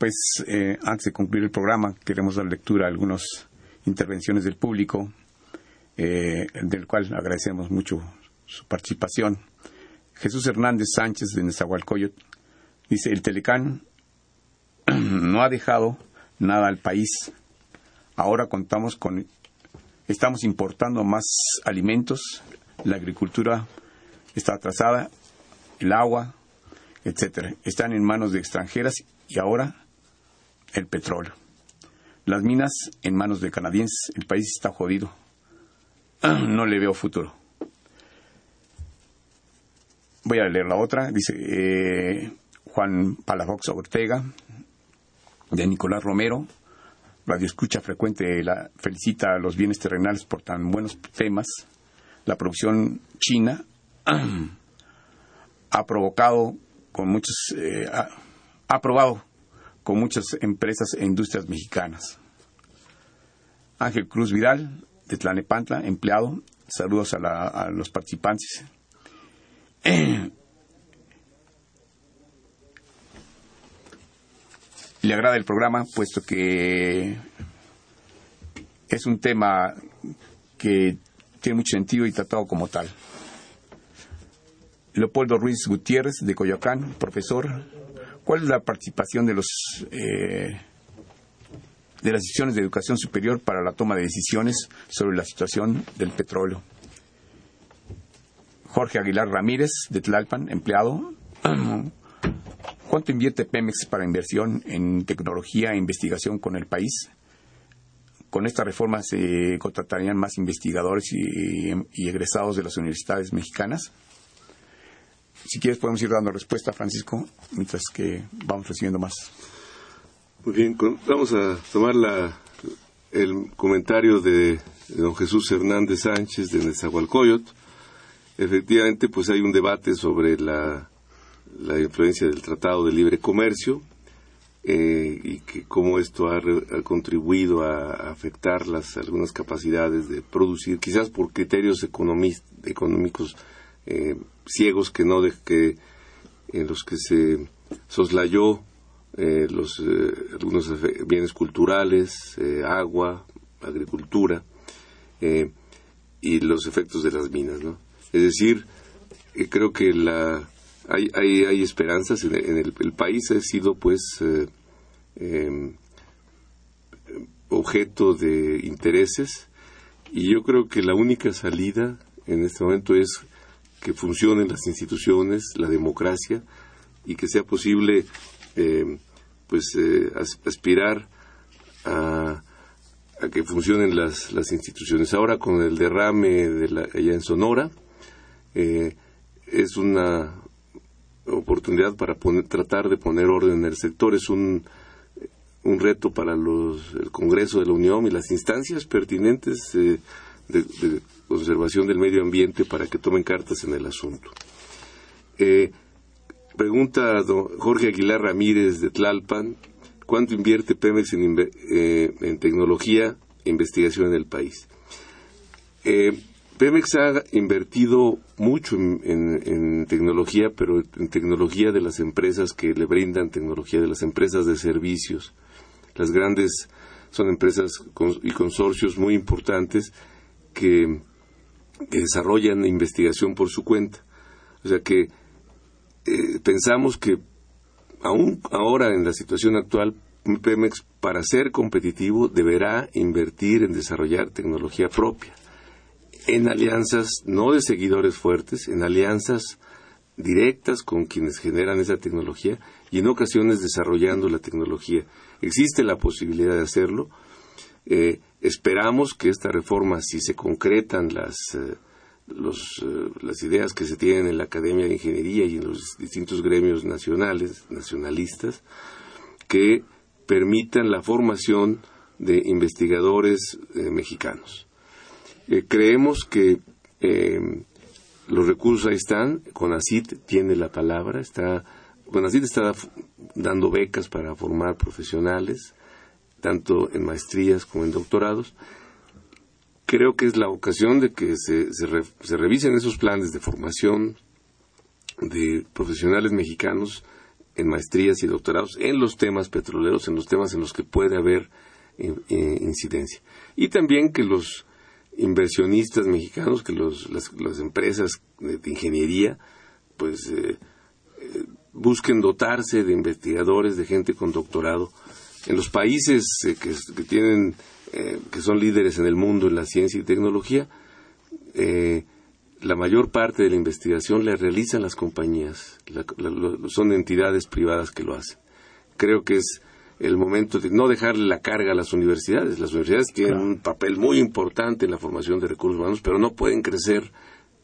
pues eh, antes de concluir el programa, queremos dar lectura a algunas intervenciones del público, eh, del cual agradecemos mucho su participación. Jesús Hernández Sánchez de Nezahualcóyotl dice, el Telecán no ha dejado nada al país. Ahora contamos con, estamos importando más alimentos, la agricultura está atrasada, el agua, etcétera. Están en manos de extranjeras y ahora el petróleo. Las minas en manos de canadienses, el país está jodido. No le veo futuro. Voy a leer la otra. Dice eh, Juan Palafox Ortega, de Nicolás Romero. Radio escucha frecuente la felicita a los bienes terrenales por tan buenos temas. La producción china ha provocado con muchos eh, ha, ha probado con muchas empresas e industrias mexicanas. Ángel Cruz Vidal, de Tlanepantla, empleado. Saludos a, los participantes. Le agrada el programa, puesto que es un tema que tiene mucho sentido y tratado como tal. Leopoldo Ruiz Gutiérrez, de Coyoacán, profesor. ¿Cuál es la participación de los eh, de las decisiones de educación superior para la toma de decisiones sobre la situación del petróleo? Jorge Aguilar Ramírez, de Tlalpan, empleado. ¿Cuánto invierte Pemex para inversión en tecnología e investigación con el país? Con esta reforma se contratarían más investigadores y egresados de las universidades mexicanas. Si quieres podemos ir dando respuesta, Francisco, mientras que vamos recibiendo más. Muy bien, vamos a tomar la, el comentario de, don Jesús Hernández Sánchez de Nezahualcóyotl. Efectivamente, pues hay un debate sobre la, la influencia del Tratado de Libre Comercio eh, y que cómo esto ha, contribuido a, afectar las algunas capacidades de producir, quizás por criterios económicos eh, ciegos que no de, que en los que se soslayó eh, los eh, algunos bienes culturales, eh, agua, agricultura y los efectos de las minas, ¿no? Es decir, creo que la hay, hay, hay esperanzas en, el, el, país ha sido pues em, objeto de intereses y yo creo que la única salida en este momento es que funcionen las instituciones, la democracia y que sea posible eh, pues eh, aspirar a, que funcionen las, las instituciones. Ahora con el derrame de la, allá en Sonora eh, es una oportunidad para tratar de poner orden en el sector. Es un, un reto para los, el Congreso de la Unión y las instancias pertinentes de, conservación del medio ambiente para que tomen cartas en el asunto. Eh, pregunta Jorge Aguilar Ramírez de Tlalpan, ¿cuánto invierte Pemex en, eh, tecnología e investigación en el país? Eh, Pemex ha invertido mucho en, tecnología, pero en tecnología de las empresas que le brindan tecnología, de las empresas de servicios. Las grandes son empresas y consorcios muy importantes que desarrollan investigación por su cuenta. O sea que eh, pensamos que aún ahora en la situación actual, Pemex para ser competitivo deberá invertir en desarrollar tecnología propia, en alianzas no de seguidores fuertes, en alianzas directas con quienes generan esa tecnología y en ocasiones desarrollando la tecnología. Existe la posibilidad de hacerlo. Eh, Esperamos que esta reforma, si se concretan las, eh, eh, las ideas que se tienen en la Academia de Ingeniería y en los distintos gremios nacionales, nacionalistas, que permitan la formación de investigadores mexicanos. creemos que los recursos ahí están, CONACIT tiene la palabra, está, CONACIT está dando becas para formar profesionales, tanto en maestrías como en doctorados. Creo que es la ocasión de que se, se, revisen esos planes de formación de profesionales mexicanos en maestrías y doctorados en los temas petroleros, en los temas en los que puede haber eh, eh, incidencia. Y también que los inversionistas mexicanos, que las, empresas de, ingeniería, pues eh, busquen dotarse de investigadores, de gente con doctorado en los países eh, que, tienen eh, que son líderes en el mundo en la ciencia y tecnología eh, la mayor parte de la investigación la realizan las compañías son entidades privadas que lo hacen. Creo que es el momento de no dejarle la carga a las universidades. Las universidades tienen un papel muy importante en la formación de recursos humanos pero no pueden crecer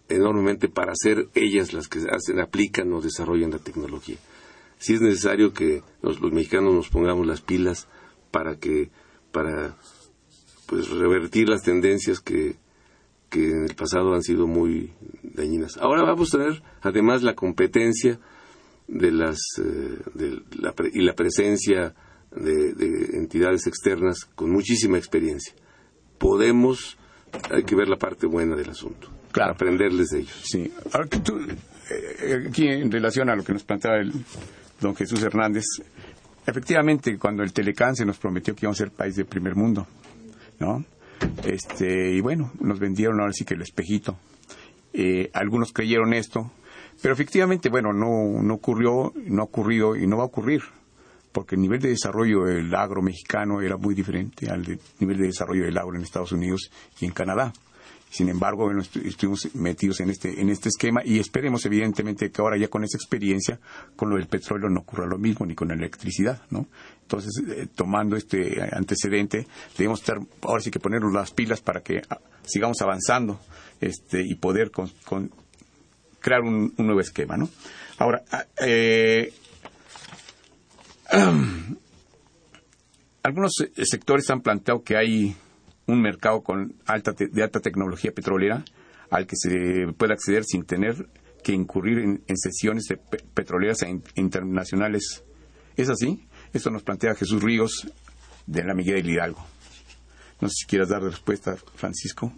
enormemente para ser ellas las que hacen, aplican o desarrollan la tecnología si es necesario que los, mexicanos nos pongamos las pilas para que para pues revertir las tendencias que, que en el pasado han sido muy dañinas. Ahora vamos a tener además la competencia de las eh, de la, y la presencia de, entidades externas con muchísima experiencia. Podemos, hay que ver la parte buena del asunto, claro. aprenderles de ellos. Sí. Ahora que tú, eh, aquí en relación a lo que nos planteaba el, don Jesús Hernández, efectivamente, cuando el Telecán se nos prometió que íbamos a ser país de primer mundo, ¿no? Este, y bueno, nos vendieron ahora sí que el espejito. Eh, algunos creyeron esto, pero efectivamente, bueno, no, no ocurrió, no ha ocurrido y no va a ocurrir, porque el nivel de desarrollo del agro mexicano era muy diferente al nivel de desarrollo del agro en Estados Unidos y en Canadá. Sin embargo, bueno, estuvimos metidos en este, en este esquema y esperemos evidentemente que ahora ya con esa experiencia, con lo del petróleo no ocurra lo mismo, ni con la electricidad, ¿no? Entonces, eh, tomando este antecedente, debemos estar, ahora sí que ponernos las pilas para que ah, sigamos avanzando este, y poder crear un, nuevo esquema, ¿no? Ahora, ah, eh, algunos sectores han planteado que hay un mercado con alta de alta tecnología petrolera al que se puede acceder sin tener que incurrir en, sesiones petroleras e internacionales. ¿Es así? Esto nos plantea Jesús Ríos de la Miguel de Hidalgo. No sé si quieras dar respuesta, Francisco.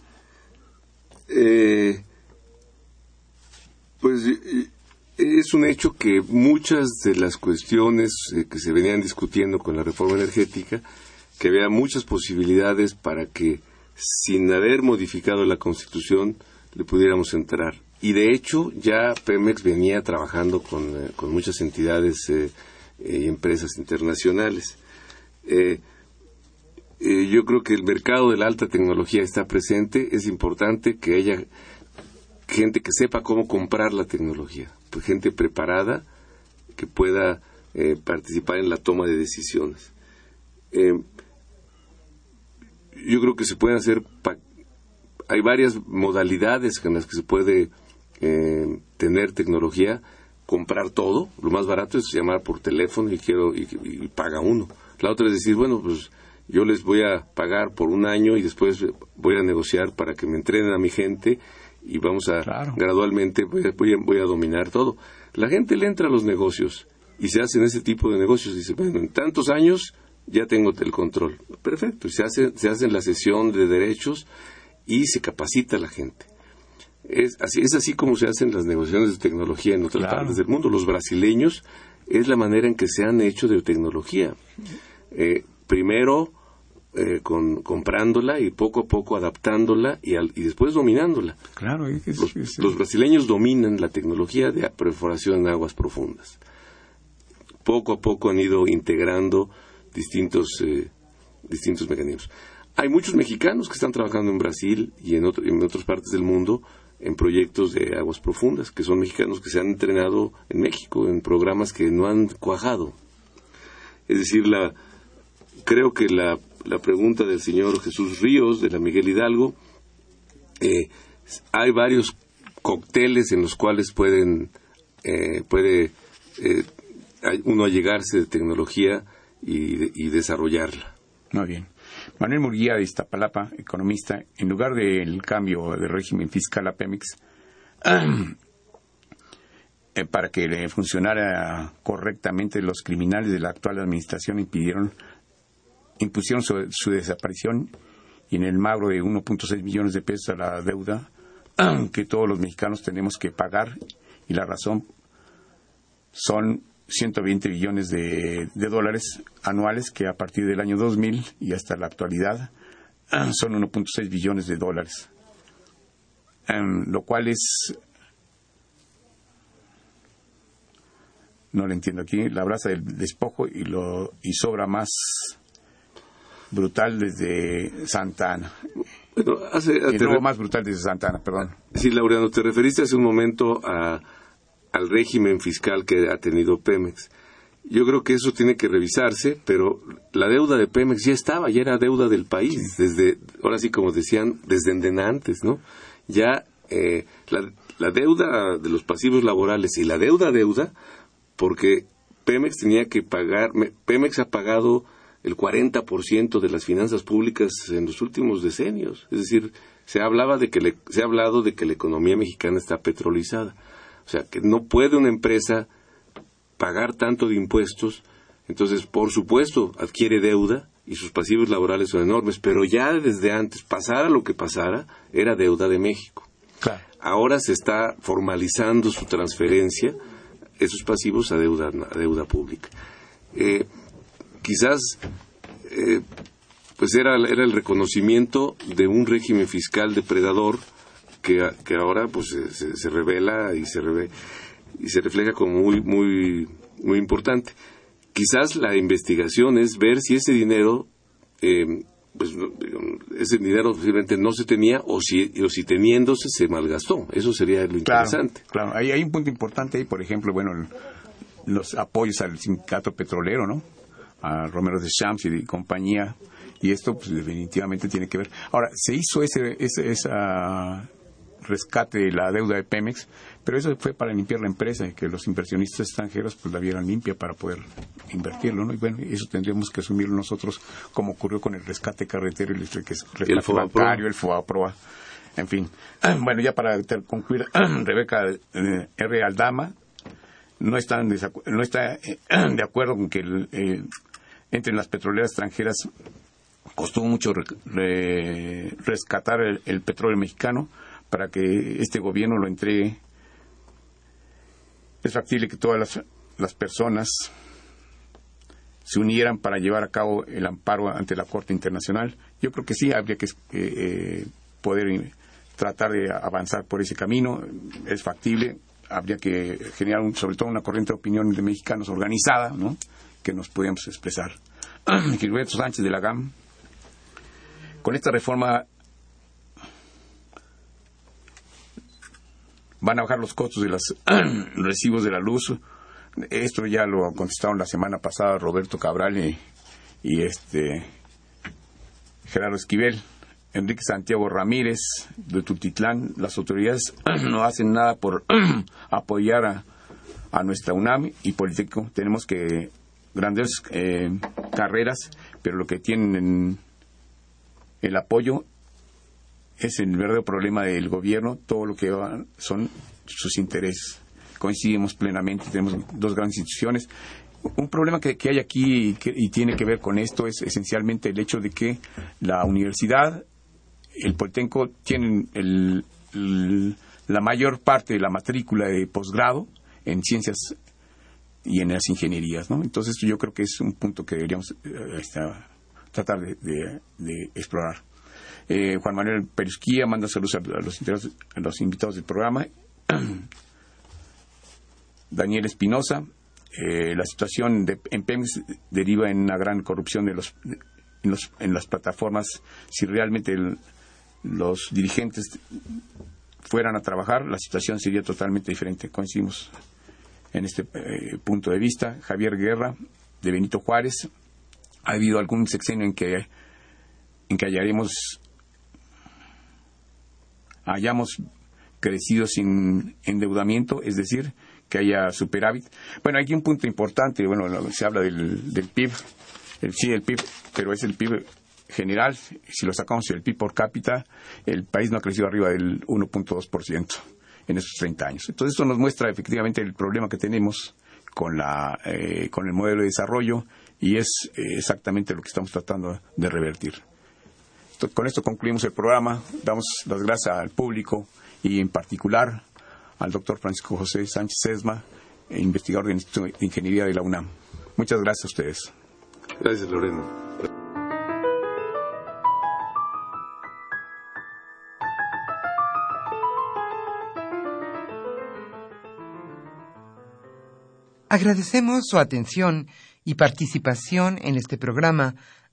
Eh, pues es un hecho que muchas de las cuestiones eh, que se venían discutiendo con la reforma energética que vea muchas posibilidades para que, sin haber modificado la Constitución, le pudiéramos entrar. Y de hecho, ya Pemex venía trabajando con, eh, muchas entidades eh, y empresas internacionales. Eh, yo creo que el mercado de la alta tecnología está presente. Es importante que haya gente que sepa cómo comprar la tecnología, pues gente preparada que pueda participar en la toma de decisiones yo creo que se pueden hacer, hay varias modalidades en las que se puede eh, tener tecnología, comprar todo, lo más barato es llamar por teléfono y quiero y, paga uno. La otra es decir, bueno, pues yo les voy a pagar por un año y después voy a negociar para que me entrenen a mi gente y vamos a gradualmente voy a, voy a, dominar todo. La gente le entra a los negocios y se hacen ese tipo de negocios y dice, bueno, en tantos años ya tengo el control. Perfecto, se hace, se hace la sesión de derechos y se capacita a la gente. Es así, es así como se hacen las negociaciones de tecnología en otras partes del mundo. Los brasileños es la manera en que se han hecho de tecnología. Eh, primero eh, con, comprándola y poco a poco adaptándola y, y después dominándola. Claro, los, los, brasileños dominan la tecnología de perforación en aguas profundas. Poco a poco han ido integrando distintos, eh, distintos mecanismos. Hay muchos mexicanos que están trabajando en Brasil y en, en otras partes del mundo en proyectos de aguas profundas, que son mexicanos que se han entrenado en México en programas que no han cuajado. Es decir, la, creo que la, la pregunta del señor Jesús Ríos, de la Miguel Hidalgo, eh, hay varios cócteles en los cuales pueden, eh, puede uno allegarse de tecnología y, desarrollarla. Muy bien. Manuel Murguía de Iztapalapa, economista, en lugar del cambio de régimen fiscal a Pemex, eh, para que funcionara correctamente, los criminales de la actual administración impidieron, impusieron su, desaparición y en el magro de 1.6 millones de pesos a la deuda que todos los mexicanos tenemos que pagar y la razón son 120 billones de, dólares anuales que a partir del año 2000 y hasta la actualidad son 1.6 billones de dólares, em, lo cual es, no lo entiendo aquí, la brasa del despojo y, lo, y sobra más brutal desde Santa Ana. Bueno, más brutal desde Santa Ana, perdón. Sí, Laureano, te referiste hace un momento a al régimen fiscal que ha tenido Pemex. Yo creo que eso tiene que revisarse, pero la deuda de Pemex ya estaba, ya era deuda del país, desde, ahora sí como decían, desde antes, ¿no? Ya eh, la, la deuda de los pasivos laborales y la deuda deuda, porque Pemex tenía que pagar, Pemex ha pagado el 40% de las finanzas públicas en los últimos decenios. Es decir, se hablaba de que se ha hablado de que la economía mexicana está petrolizada. O sea, que no puede una empresa pagar tanto de impuestos, entonces, por supuesto, adquiere deuda y sus pasivos laborales son enormes, pero ya desde antes, pasara lo que pasara, era deuda de México. Ahora se está formalizando su transferencia, esos pasivos a deuda, a deuda pública. Eh, quizás eh, pues era, era el reconocimiento de un régimen fiscal depredador que, que ahora pues se, se revela y se y se refleja como muy muy muy importante. Quizás la investigación es ver si ese dinero eh, pues ese dinero posiblemente no se tenía o si, o si teniéndose se malgastó. Eso sería lo interesante. Claro, Ahí hay un punto importante ahí, por ejemplo, bueno, los apoyos al sindicato petrolero, ¿no? A Romero de Champs y compañía. Y esto pues, definitivamente tiene que ver. Ahora, se hizo ese, ese esa rescate de la deuda de Pemex, pero eso fue para limpiar la empresa y que los inversionistas extranjeros pues la vieran limpia para poder invertirlo, ¿no? Y bueno, eso tendríamos que asumirlo nosotros como ocurrió con el rescate carretero y el rescate el bancario, el FOAPROA, en fin. Bueno, ya para concluir, Rebeca eh, R. Aldama no está, no está eh, de acuerdo con que el, entre las petroleras extranjeras costó mucho rescatar el, petróleo mexicano para que este gobierno lo entregue. Es factible que todas las, las personas se unieran para llevar a cabo el amparo ante la Corte Internacional. Yo creo que sí, habría que eh, poder tratar de avanzar por ese camino. Es factible. Habría que generar, sobre todo, una corriente de opinión de mexicanos organizada, ¿no? que nos pudiéramos expresar. Gilberto Sánchez de la GAM. Con esta reforma van a bajar los costos de los recibos de la luz. Esto ya lo contestaron la semana pasada Roberto Cabral y, este Gerardo Esquivel. Enrique Santiago Ramírez de Tutitlán, las autoridades no hacen nada por apoyar a, a, nuestra UNAM y Politécnico. Tenemos que grandes eh, carreras, pero lo que tienen el apoyo es el verdadero problema del gobierno, todo lo que son sus intereses. Coincidimos plenamente, tenemos dos grandes instituciones. Un problema que, hay aquí y, tiene que ver con esto es esencialmente el hecho de que la universidad, el Politécnico, tienen la mayor parte de la matrícula de posgrado en ciencias y en las ingenierías, ¿no? Entonces yo creo que es un punto que deberíamos eh, tratar de explorar. Eh, Juan Manuel Perusquía manda saludos a los, invitados del programa. Daniel Espinosa, eh, la situación de, en PEMS deriva en una gran corrupción de los, en, las plataformas. Si realmente los dirigentes fueran a trabajar, la situación sería totalmente diferente. Coincidimos en este eh, punto de vista. Javier Guerra, de Benito Juárez. Ha habido algún sexenio en que, en que hallaremos hayamos crecido sin endeudamiento, es decir, que haya superávit. Bueno, hay un punto importante, bueno, se habla del, del PIB, el, sí, el PIB, pero es el PIB general, si lo sacamos del PIB por cápita, el país no ha crecido arriba del 1.2% en estos 30 años. Entonces, esto nos muestra efectivamente el problema que tenemos con, la, eh, con el modelo de desarrollo y es eh, exactamente lo que estamos tratando de revertir con esto concluimos el programa. Damos las gracias al público y en particular al doctor Francisco José Sánchez Sesma, investigador del Instituto de Ingeniería de la UNAM. Muchas gracias a ustedes. Gracias, Lorena. Agradecemos su atención y participación en este programa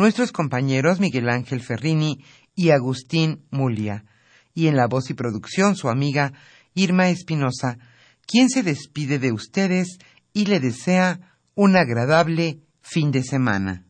nuestros compañeros Miguel Ángel Ferrini y Agustín Mulia, y en la voz y producción su amiga Irma Espinosa, quien se despide de ustedes y le desea un agradable fin de semana.